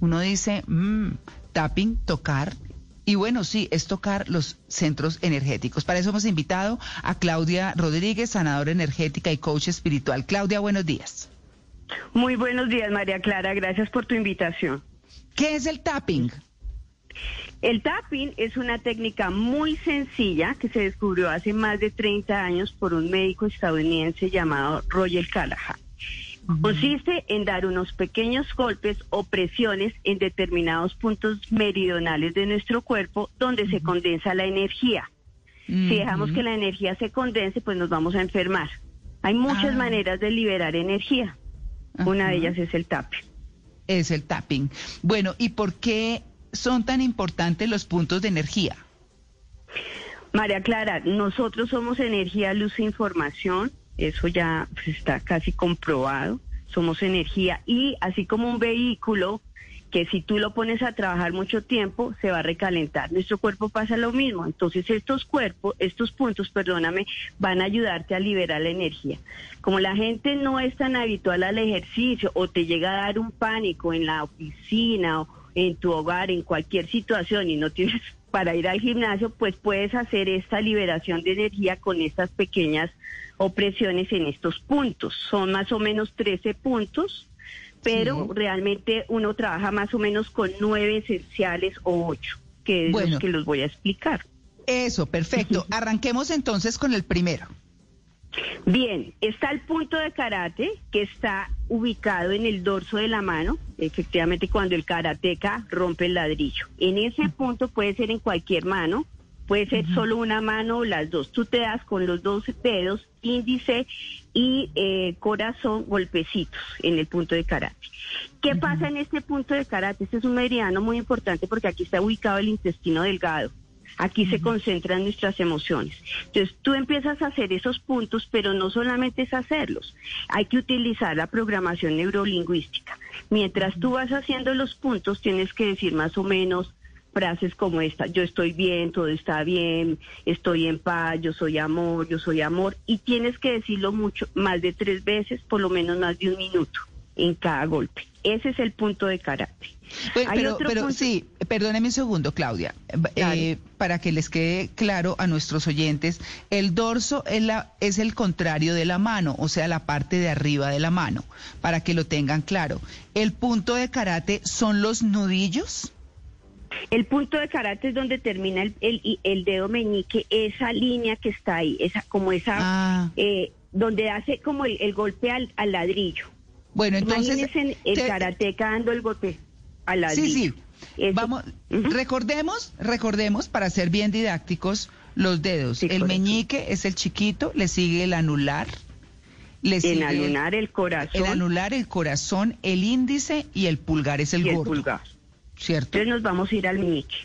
uno dice, mmm, tapping, tocar. Y bueno, sí, es tocar los centros energéticos. Para eso hemos invitado a Claudia Rodríguez, sanadora energética y coach espiritual. Claudia, buenos días. Muy buenos días, María Clara. Gracias por tu invitación. ¿Qué es el tapping? El tapping es una técnica muy sencilla que se descubrió hace más de 30 años por un médico estadounidense llamado Roger Callahan. Consiste en dar unos pequeños golpes o presiones en determinados puntos meridionales de nuestro cuerpo donde se condensa la energía. Si dejamos que la energía se condense, pues nos vamos a enfermar. Hay muchas Ah. maneras de liberar energía. Una de ellas es el tapping. Es el tapping. Bueno, ¿y por qué son tan importantes los puntos de energía? María Clara, nosotros somos energía, luz e información, eso ya pues, está casi comprobado, somos energía y así como un vehículo que si tú lo pones a trabajar mucho tiempo se va a recalentar. Nuestro cuerpo pasa lo mismo, entonces estos cuerpos, estos puntos, perdóname, van a ayudarte a liberar la energía. Como la gente no es tan habitual al ejercicio o te llega a dar un pánico en la oficina o en tu hogar, en cualquier situación y no tienes para ir al gimnasio, pues puedes hacer esta liberación de energía con estas pequeñas opresiones en estos puntos. Son más o menos 13 puntos, pero Sí. realmente uno trabaja más o menos con nueve esenciales o ocho, que es Bueno. los que los voy a explicar. Eso, perfecto. Arranquemos entonces con el primero. Bien, está el punto de karate que está ubicado en el dorso de la mano, efectivamente cuando el karateca rompe el ladrillo. En ese punto puede ser en cualquier mano, puede ser solo una mano o las dos. Tú te das con los dos dedos, índice y eh, corazón, golpecitos en el punto de karate. ¿Qué pasa en este punto de karate? Este es un meridiano muy importante porque aquí está ubicado el intestino delgado. Aquí se concentran nuestras emociones. Entonces tú empiezas a hacer esos puntos, pero no solamente es hacerlos. Hay que utilizar la programación neurolingüística. Mientras tú vas haciendo los puntos, tienes que decir más o menos frases como esta, yo estoy bien, todo está bien, estoy en paz, yo soy amor, yo soy amor, y tienes que decirlo mucho, más de tres veces, por lo menos más de un minuto en cada golpe. Ese es el punto de karate. Pero, Hay pero, otro pero punto- sí, perdóneme un segundo, Claudia, eh, Dale. para que les quede claro a nuestros oyentes, el dorso es, la, es el contrario de la mano, o sea, la parte de arriba de la mano, para que lo tengan claro. ¿El punto de karate son los nudillos? El punto de karate es donde termina el, el, el dedo meñique, esa línea que está ahí, esa como esa, Ah, eh, donde hace como el, el golpe al, al ladrillo. Bueno, entonces... Imagínense el te- karateca dando el golpe al ladrillo. Sí, sí. Eso- Vamos, recordemos, recordemos para ser bien didácticos los dedos. Sí, el correcto. meñique es el chiquito, le sigue el anular, le sigue alunar el corazón el anular, el corazón, el índice y el pulgar es el y el gordo, pulgar. ¿cierto? Entonces nos vamos a ir al meñique,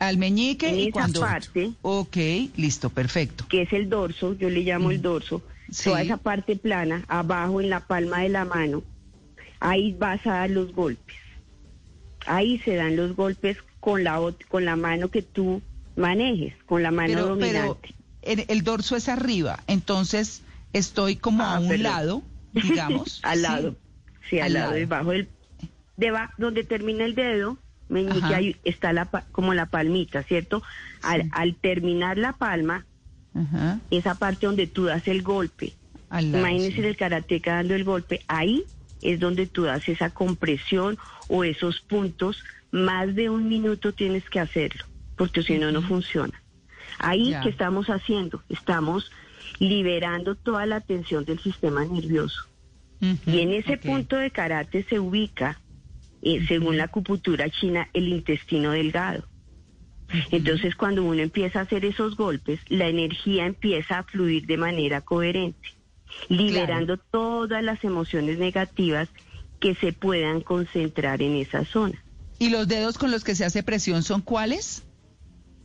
Al meñique en y esa cuando parte. Ok, listo, perfecto. que es el dorso, yo le llamo el dorso, Mm. Sí. toda esa parte plana, abajo en la palma de la mano, ahí vas a dar los golpes. Ahí se dan los golpes con la con la mano que tú manejes, con la mano Pero, pero dominante. el, el dorso es arriba, entonces estoy como Ah, a un perdón. lado, digamos. al lado. Sí, al, Al lado, lado. debajo del deba- donde termina el dedo, meñique, ahí está la como la palmita, ¿cierto? Al, Sí. al terminar la palma, Ajá, esa parte donde tú das el golpe, Imagínense sí. el karateca dando el golpe. Ahí es donde tú das esa compresión o esos puntos. Más de un minuto tienes que hacerlo, porque si no, no funciona. Ahí Ya. que estamos haciendo, estamos liberando toda la tensión del sistema nervioso. Y en ese punto de karate se ubica, eh, según la acupuntura china, el intestino delgado. Entonces, cuando uno empieza a hacer esos golpes, la energía empieza a fluir de manera coherente, liberando todas las emociones negativas que se puedan concentrar en esa zona. ¿Y los dedos con los que se hace presión son cuáles?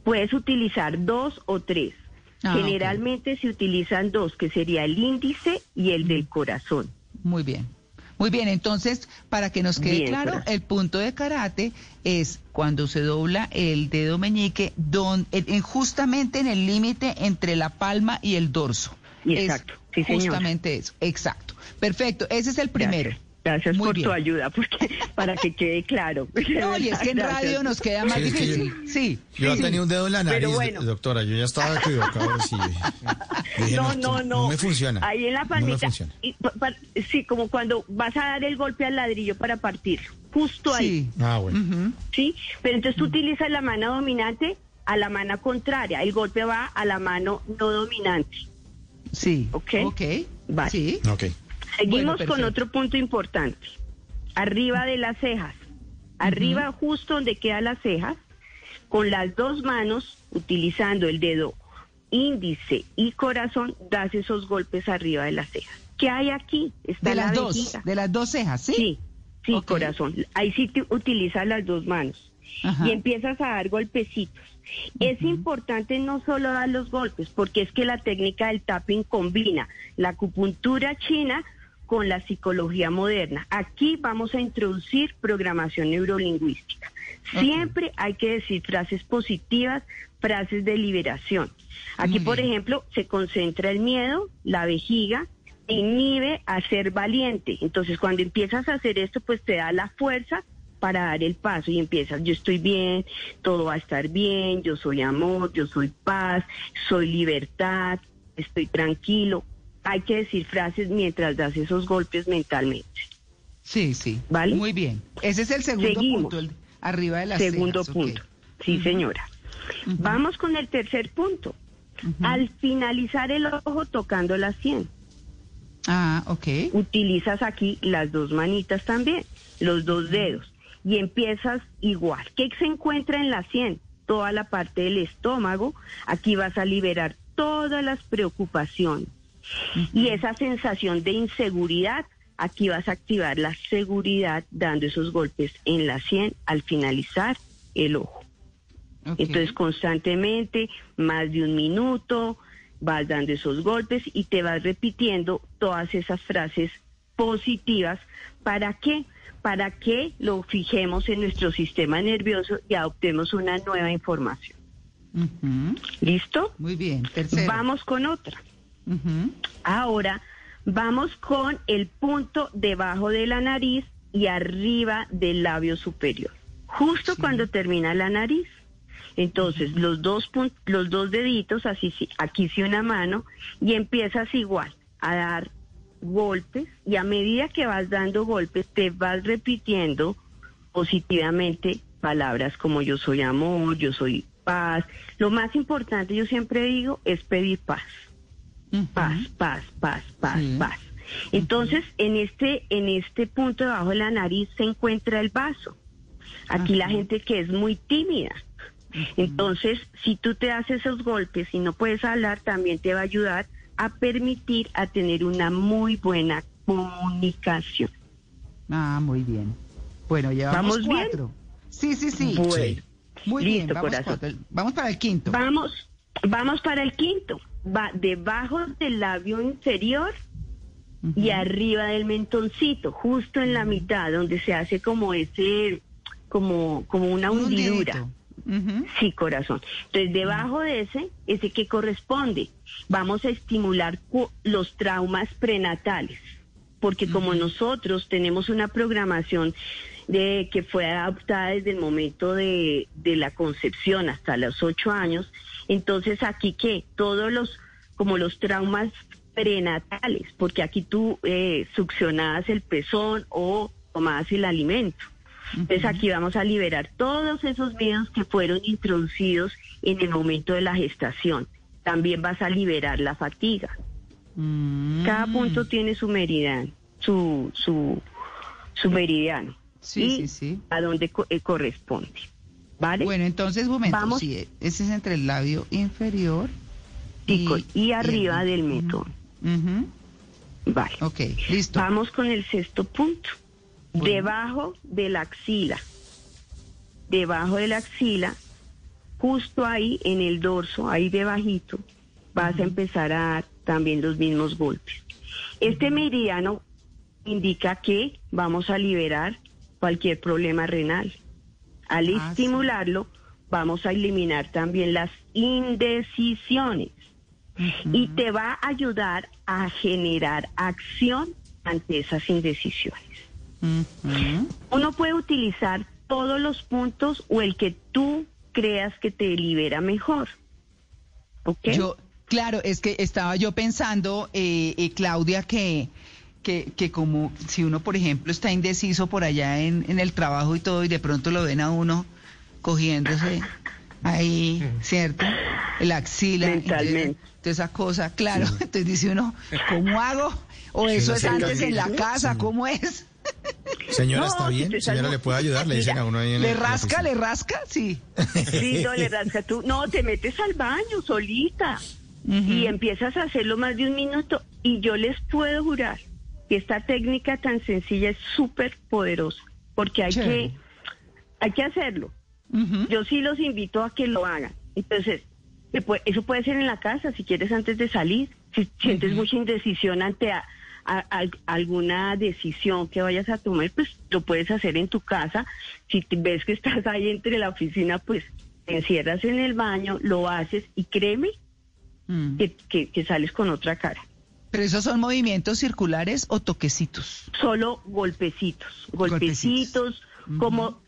Puedes utilizar dos o tres. Ah, Generalmente se utilizan dos, que sería el índice y el del corazón. Muy bien. Muy bien, entonces, para que nos quede Bien, claro, corazón. el punto de karate es cuando se dobla el dedo meñique, don, en- en- justamente en el límite entre la palma y el dorso. Exacto, Es sí, justamente eso, exacto. Perfecto, ese es el primero. Gracias Muy por bien. tu ayuda, porque para que quede claro. No, y es que en Gracias. radio nos queda más Sí, es que yo- difícil. Sí. Yo sí. tenía un dedo en la Pero nariz, bueno. doctora. Yo ya estaba equivocado. Sí. Dije, No, no, no. me funciona. Ahí en la No me palmita. funciona. y pa- pa- sí, como cuando vas a dar el golpe al ladrillo para partirlo. Justo ahí. Sí. Ah, bueno. ¿sí? Pero entonces tú utilizas la mano dominante a la mano contraria. El golpe va a la mano no dominante. Sí. Ok. Ok. Vale. Sí. Ok. Seguimos Bueno, con otro punto importante. Arriba de las cejas. Arriba, justo donde quedan las cejas, con las dos manos, utilizando el dedo índice y corazón, das esos golpes arriba de las cejas. ¿Qué hay aquí? Está De la las dos. De las dos cejas, ¿sí? Sí, sí, corazón. Ahí sí te utilizas las dos manos Ajá. y empiezas a dar golpecitos. Es importante no solo dar los golpes, porque es que la técnica del tapping combina la acupuntura china con la psicología moderna. Aquí vamos a introducir programación neurolingüística. Siempre hay que decir frases positivas, frases de liberación. Aquí, por ejemplo, se concentra el miedo, la vejiga, te inhibe a ser valiente. Entonces, cuando empiezas a hacer esto, pues te da la fuerza para dar el paso y empiezas, yo estoy bien, todo va a estar bien, yo soy amor, yo soy paz, soy libertad, estoy tranquilo. Hay que decir frases mientras das esos golpes mentalmente. Sí, sí. ¿Vale? Muy bien. Ese es el segundo Seguimos. punto, el- arriba de las Segundo cejas, punto. Sí, señora. Vamos con el tercer punto. Al finalizar el ojo tocando la sien. Ah, ok. utilizas aquí las dos manitas también, los dos dedos, y empiezas igual. ¿Qué se encuentra en la sien? Toda la parte del estómago. Aquí vas a liberar todas las preocupaciones. Y esa sensación de inseguridad, aquí vas a activar la seguridad dando esos golpes en la sien al finalizar el ojo. Entonces constantemente, más de un minuto, vas dando esos golpes y te vas repitiendo todas esas frases positivas. ¿Para qué? Para que lo fijemos en nuestro sistema nervioso y adoptemos una nueva información. ¿Listo? Muy bien. Tercero. Vamos con otra. Ahora vamos con el punto debajo de la nariz y arriba del labio superior. Justo Sí. cuando termina la nariz. Entonces, los dos los dos deditos, así sí, aquí sí una mano, y empiezas igual a dar golpes, y a medida que vas dando golpes, te vas repitiendo positivamente palabras como yo soy amor, yo soy paz. Lo más importante, yo siempre digo, es pedir paz paz, paz, paz, paz, Sí. paz. Entonces, en este, en este punto debajo de la nariz se encuentra el vaso. Aquí la gente que es muy tímida. Entonces, si tú te haces esos golpes y no puedes hablar, también te va a ayudar a permitir a tener una muy buena comunicación. Ah, muy bien. Bueno, llevamos ¿Vamos bien? cuatro. Sí, sí, sí. Bueno, Sí. Muy bien. Vamos, corazón. cuatro. vamos para el quinto. Vamos, vamos para el quinto. Va debajo del labio inferior y arriba del mentoncito, justo en la mitad, donde se hace como ese, como, como una Un hundidura. hundidito. Sí, corazón. Entonces, debajo de ese, ese que corresponde, vamos a estimular los traumas prenatales, porque como nosotros tenemos una programación de que fue adaptada desde el momento de, de la concepción hasta los ocho años, entonces aquí que todos los, como los traumas prenatales, porque aquí tú eh, succionabas el pezón o tomabas el alimento. Entonces aquí vamos a liberar todos esos miedos que fueron introducidos en el momento de la gestación. También vas a liberar la fatiga. Mm. Cada punto tiene su meridiano, su, su, su meridiano. Sí, y sí, sí. A dónde co- eh, corresponde. ¿Vale? Bueno, entonces, un momento. Vamos. Sí, ese es entre el labio inferior y, y arriba el- del. Ujú. Vale. Ok, listo. Vamos con el sexto punto. Bueno. Debajo de la axila. Debajo de la axila, justo ahí en el dorso, ahí debajito, vas a empezar a dar también los mismos golpes. Este meridiano indica que vamos a liberar cualquier problema renal. Al Ah, sí. estimularlo, vamos a eliminar también las indecisiones y te va a ayudar a generar acción ante esas indecisiones. Uno puede utilizar todos los puntos o el que tú creas que te libera mejor. ¿Ok? Yo, claro, es que estaba yo pensando, eh, eh, Claudia, que, que, que como si uno, por ejemplo, está indeciso por allá en, en el trabajo y todo, y de pronto lo ven a uno cogiéndose ahí, ¿cierto? La axila. Mentalmente. entonces, toda esa cosa, claro. Entonces dice uno, ¿cómo hago? O eso es antes en la casa, Sí. ¿cómo es? Señora, No, ¿está bien? Señora, ¿le puede ayudar? Le dicen a uno ahí en ¿Le rasca, le rasca? Sí. Sí, no le rasca tú. No, te metes al baño solita y empiezas a hacerlo más de un minuto. Y yo les puedo jurar que esta técnica tan sencilla es súper poderosa porque hay que, hay que hacerlo. Yo sí los invito a que lo hagan. Entonces, eso puede ser en la casa, si quieres antes de salir. Si sientes mucha indecisión ante a- a- a- alguna decisión que vayas a tomar, pues lo puedes hacer en tu casa. Si te- ves que estás ahí entre la oficina, pues te encierras en el baño, lo haces y créeme Mm. que, que- que sales con otra cara. ¿Pero esos son movimientos circulares o toquecitos? Solo golpecitos, Golpecitos. golpecitos, como,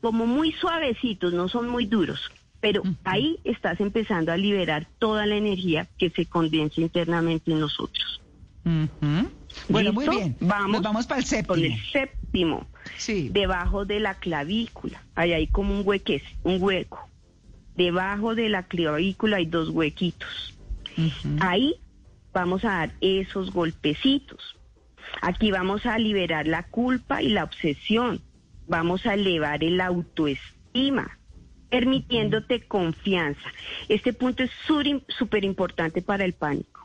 como muy suavecitos, no son muy duros. Pero ahí estás empezando a liberar toda la energía que se condensa internamente en nosotros. Ujú. Bueno, muy bien. Vamos Nos vamos para el Con séptimo. el séptimo, Sí. debajo de la clavícula, hay ahí como un hueque, un hueco. Debajo de la clavícula hay dos huequitos. Ahí vamos a dar esos golpecitos. Aquí vamos a liberar la culpa y la obsesión. Vamos a elevar el autoestima, permitiéndote confianza. Este punto es súper importante para el pánico.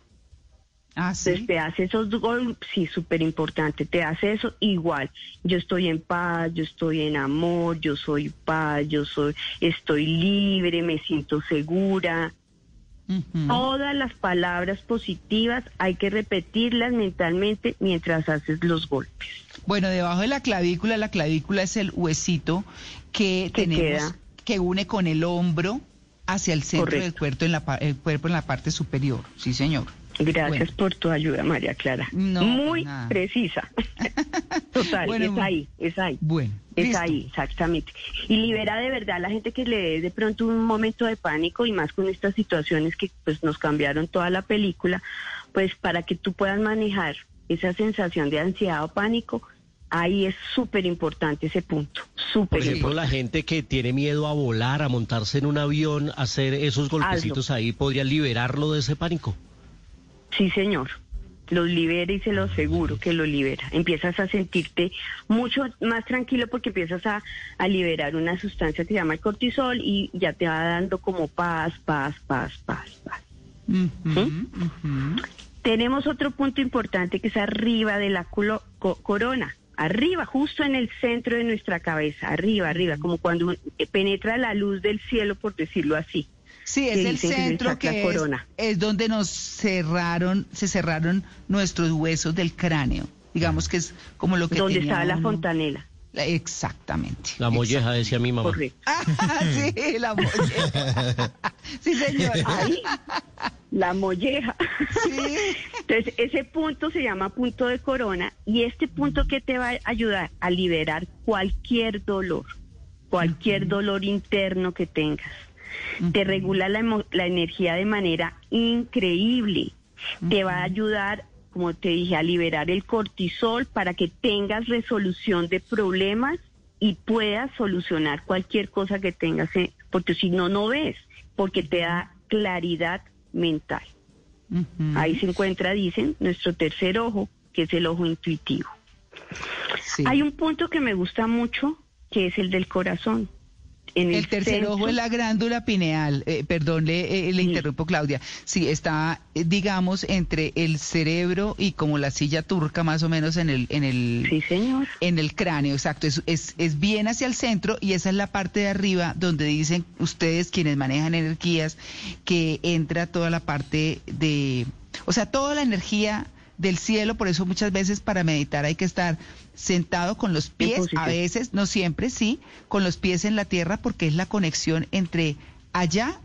Ah, Entonces sí. te hace esos golpes, sí, súper importante, te hace eso igual. Yo estoy en paz, yo estoy en amor, yo soy paz, yo soy, estoy libre, me siento segura. Todas las palabras positivas hay que repetirlas mentalmente mientras haces los golpes. Bueno, debajo de la clavícula, la clavícula es el huesito que Que tenemos, queda. que une con el hombro hacia el centro del cuerpo en la, el cuerpo en la parte superior. Sí, señor. Gracias Bueno. por tu ayuda, María Clara. No, Muy nada. precisa. Total, Bueno, es ahí, es ahí. Bueno, Es listo. ahí, exactamente. Y libera de verdad a la gente que le dé de pronto un momento de pánico y más con estas situaciones que pues nos cambiaron toda la película, pues para que tú puedas manejar esa sensación de ansiedad o pánico, ahí es súper importante ese punto, súper Por ejemplo, importante. la gente que tiene miedo a volar, a montarse en un avión, hacer esos golpecitos ahí, podría liberarlo de ese pánico. Sí, señor. Los libera y se lo aseguro que lo libera. Empiezas a sentirte mucho más tranquilo porque empiezas a, a liberar una sustancia que se llama el cortisol y ya te va dando como paz, paz, paz, paz, paz. Tenemos otro punto importante que es arriba de la culo- co- corona. Arriba, justo en el centro de nuestra cabeza, arriba, arriba, como cuando eh, penetra la luz del cielo, por decirlo así. Sí, es que el que centro que es, corona. es donde nos cerraron, se cerraron nuestros huesos del cráneo. Digamos que es como lo que donde estaba la fontanela. La- Exactamente. La molleja, decía mi mamá. Correcto. Ah, sí, la molleja. Sí, señor. Ahí, la molleja. Sí. Entonces, ese punto se llama punto de corona y este punto que te va a ayudar a liberar cualquier dolor, cualquier dolor interno que tengas. Te regula la, la energía de manera increíble. Te va a ayudar, como te dije, a liberar el cortisol para que tengas resolución de problemas y puedas solucionar cualquier cosa que tengas, eh, porque si no, no ves, porque te da claridad mental. Ahí se encuentra, dicen, nuestro tercer ojo, que es el ojo intuitivo. Sí. Hay un punto que me gusta mucho, que es el del corazón. En El tercer centro- ojo es la glándula pineal. Eh, perdón, le, eh, le Sí. interrumpo, Claudia. Sí, está, eh, digamos, entre el cerebro y como la silla turca, más o menos en el, en el, Sí, señor. en el cráneo, exacto. Es, es, es bien hacia el centro y esa es la parte de arriba donde dicen ustedes, quienes manejan energías, que entra toda la parte de, o sea, toda la energía del cielo. Por eso muchas veces para meditar hay que estar sentado con los pies, a veces, no siempre, sí, con los pies en la tierra porque es la conexión entre allá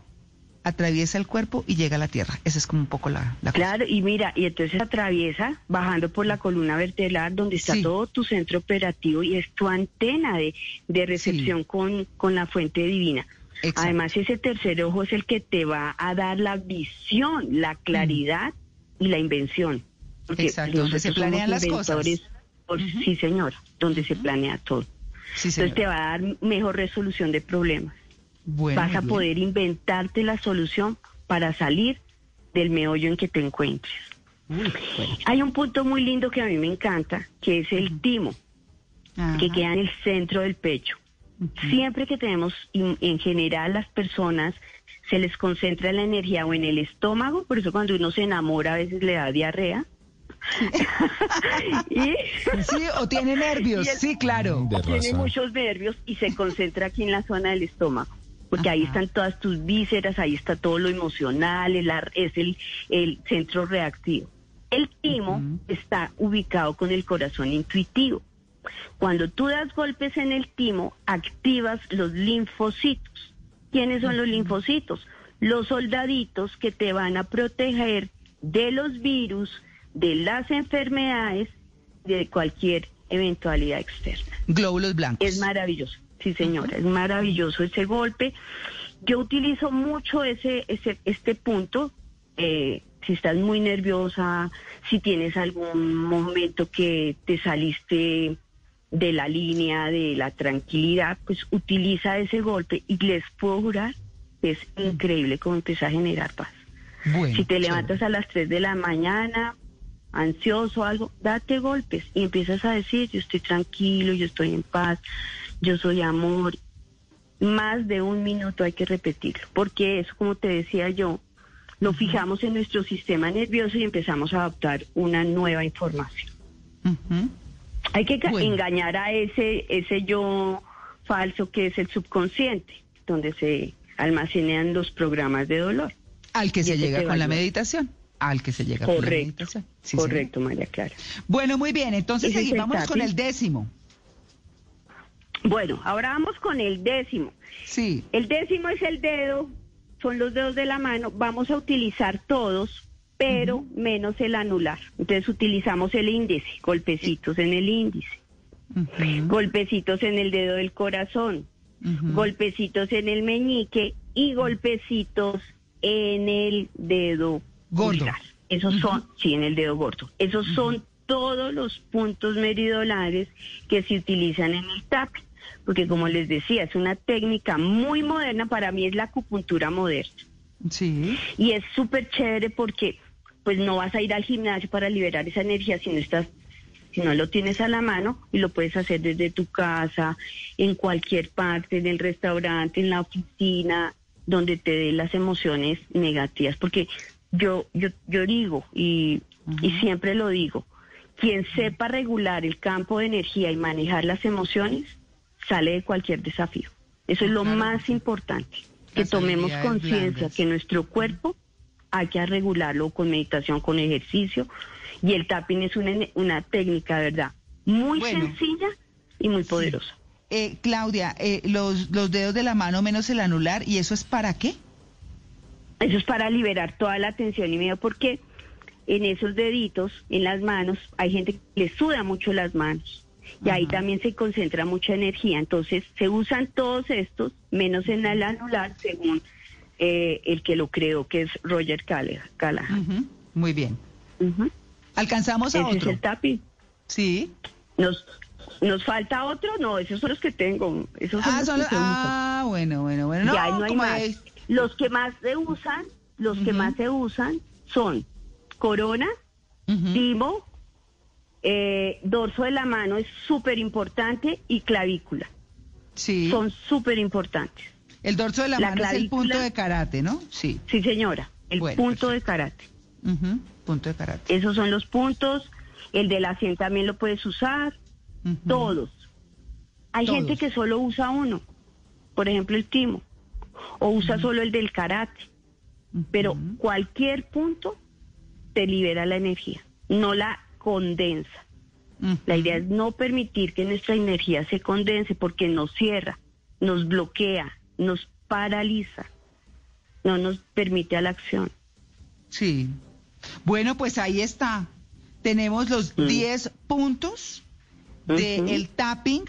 atraviesa el cuerpo y llega a la tierra. Esa es como un poco la, la Claro, y mira, y entonces atraviesa bajando por la columna vertebral donde está todo tu centro operativo y es tu antena de, de recepción con, con la fuente divina. Además, ese tercer ojo es el que te va a dar la visión, la claridad y la invención. Exacto, donde se planean las cosas. Sí, señora, donde se planea todo. Entonces te va a dar mejor resolución de problemas. Vas a poder inventarte la solución para salir del meollo en que te encuentres. Hay un punto muy lindo que a mí me encanta, que es el timo, que queda en el centro del pecho. Siempre que tenemos, en general las personas, se les concentra la energía o en el estómago, por eso cuando uno se enamora a veces le da diarrea, sí, o tiene nervios, sí, claro. Tiene muchos nervios y se concentra aquí en la zona del estómago. Porque ahí están todas tus vísceras, ahí está todo lo emocional, es el, el centro reactivo. El timo está ubicado con el corazón intuitivo. Cuando tú das golpes en el timo, activas los linfocitos. ¿Quiénes son los linfocitos? Los soldaditos que te van a proteger de los virus, de las enfermedades, de cualquier eventualidad externa. Glóbulos blancos. Es maravilloso, sí señora, es maravilloso ese golpe. Yo utilizo mucho ese, ese este punto. Eh, si estás muy nerviosa, si tienes algún momento que te saliste de la línea de la tranquilidad, pues utiliza ese golpe y les puedo jurar que es increíble cómo empieza a generar paz. si te levantas a las 3 de la mañana, ansioso, algo, date golpes y empiezas a decir, yo estoy tranquilo, yo estoy en paz, yo soy amor. Más de un minuto hay que repetirlo, porque eso, como te decía yo, lo fijamos en nuestro sistema nervioso y empezamos a adoptar una nueva información. Hay que engañar a ese, ese yo falso que es el subconsciente, donde se almacenan los programas de dolor. Al que se llega con la meditación al que se llega correcto, correcto, María Clara. Bueno, muy bien, entonces seguimos con el décimo. Bueno, ahora vamos con el décimo. Sí. El décimo es el dedo, son los dedos de la mano. Vamos a utilizar todos, pero menos el anular. Entonces utilizamos el índice, golpecitos en el índice, golpecitos en el dedo del corazón, golpecitos en el meñique y golpecitos en el dedo Gordo. Esos son, sí, en el dedo gordo. Esos son todos los puntos meridionales que se utilizan en el tapping. Porque como les decía, es una técnica muy moderna, para mí es la acupuntura moderna. Sí. Y es súper chévere porque pues no vas a ir al gimnasio para liberar esa energía si no estás si no lo tienes a la mano y lo puedes hacer desde tu casa, en cualquier parte, en el restaurante, en la oficina, donde te dé las emociones negativas, porque yo, yo, yo digo, y, y siempre lo digo, quien sepa regular el campo de energía y manejar las emociones, sale de cualquier desafío. Eso es lo más importante, que tomemos conciencia que nuestro cuerpo hay que regularlo con meditación, con ejercicio, y el tapping es una, una técnica, ¿verdad? Muy sencilla y muy poderosa. Eh, Claudia, eh, los, los dedos de la mano menos el anular, ¿y eso es para qué? Eso es para liberar toda la tensión y miedo porque en esos deditos, en las manos, hay gente que le suda mucho las manos y ahí también se concentra mucha energía. Entonces se usan todos estos, menos en el anular, según eh, el que lo creó, que es Roger Callahan. Muy bien. ¿Alcanzamos a otro? Es el tapi. Sí. Nos, ¿Nos falta otro? No, esos son los que tengo. Esos ah, son los, ah, bueno, bueno, bueno. No, ya, no hay más. Los que más se usan, los que más se usan son corona, timo, eh, dorso de la mano es súper importante y clavícula. Sí. Son súper importantes. El dorso de la, mano es el punto de karate, ¿no? Sí. Sí, señora. El punto de karate. Punto de karate. Esos son los puntos. El de la sien también lo puedes usar. Todos. Hay gente que solo usa uno. Por ejemplo, el timo o usa solo el del karate. Pero cualquier punto te libera la energía, no la condensa. La idea es no permitir que nuestra energía se condense porque nos cierra, nos bloquea, nos paraliza. no nos permite a la acción. Sí. Bueno, pues ahí está. Tenemos los Mm. 10 puntos del Ujú. tapping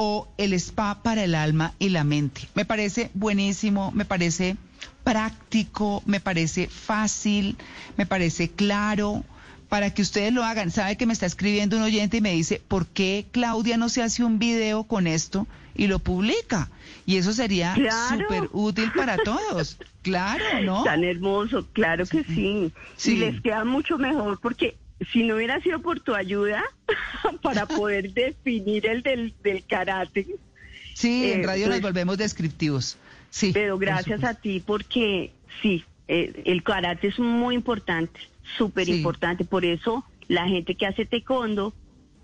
o el spa para el alma y la mente. Me parece buenísimo, me parece práctico, me parece fácil, me parece claro para que ustedes lo hagan. Sabe que me está escribiendo un oyente y me dice, ¿por qué Claudia no se hace un video con esto y lo publica? Y eso sería Claro. súper útil para todos. Claro, ¿no? Tan hermoso, claro que sí. Sí. Y les queda mucho mejor porque si no hubiera sido por tu ayuda para poder definir el del, del karate, Sí, en Eh, radio nos pues- volvemos descriptivos. Sí. pero gracias a ti porque sí, eh, el karate es muy importante, súper Sí. importante. Por eso la gente que hace taekwondo,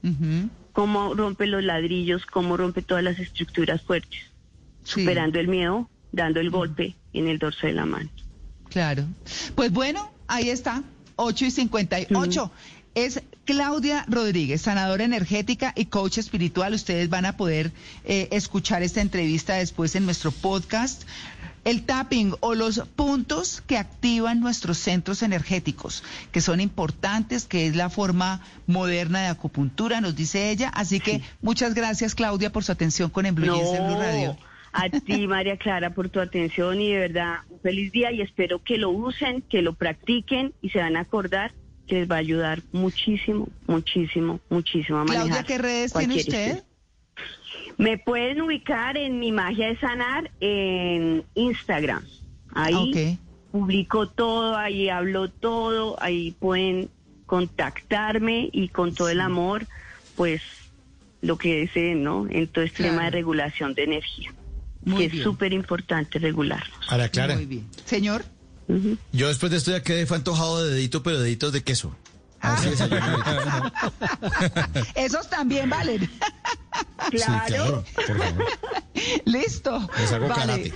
Ujú, cómo rompe los ladrillos, cómo rompe todas las estructuras fuertes, sí, superando el miedo, dando el golpe en el dorso de la mano. Claro. Pues bueno, ahí está, 8 y 58. Es Claudia Rodríguez, sanadora energética y coach espiritual. Ustedes van a poder eh, escuchar esta entrevista después en nuestro podcast. El tapping o los puntos que activan nuestros centros energéticos, que son importantes, que es la forma moderna de acupuntura, nos dice ella. Así que muchas gracias, Claudia, por su atención con En Blue Blue Radio. A ti, María Clara, por tu atención y de verdad, un feliz día y espero que lo usen, que lo practiquen y se van a acordar que les va a ayudar muchísimo, muchísimo, muchísimo a manejar. Claudia, ¿qué redes tiene usted? Me pueden ubicar en mi magia de sanar en Instagram. Ahí Ok. publico todo, ahí hablo todo, ahí pueden contactarme y con todo el amor, pues lo que deseen, ¿no? En todo este Claro. tema de regulación de energía, Muy que bien. es súper importante regularnos. María Clara, Muy bien. Señor. Yo después de esto ya quedé fue antojado de dedito, pero deditos de queso. A ver si desayuno ahorita. Esos también valen. Sí, Claro. Listo. Les hago Vale. karate.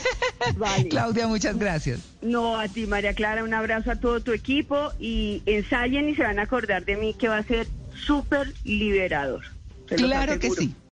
vale. Claudia, muchas gracias. No, a ti, María Clara, un abrazo a todo tu equipo y ensayen y se van a acordar de mí que va a ser súper liberador. Claro que sí.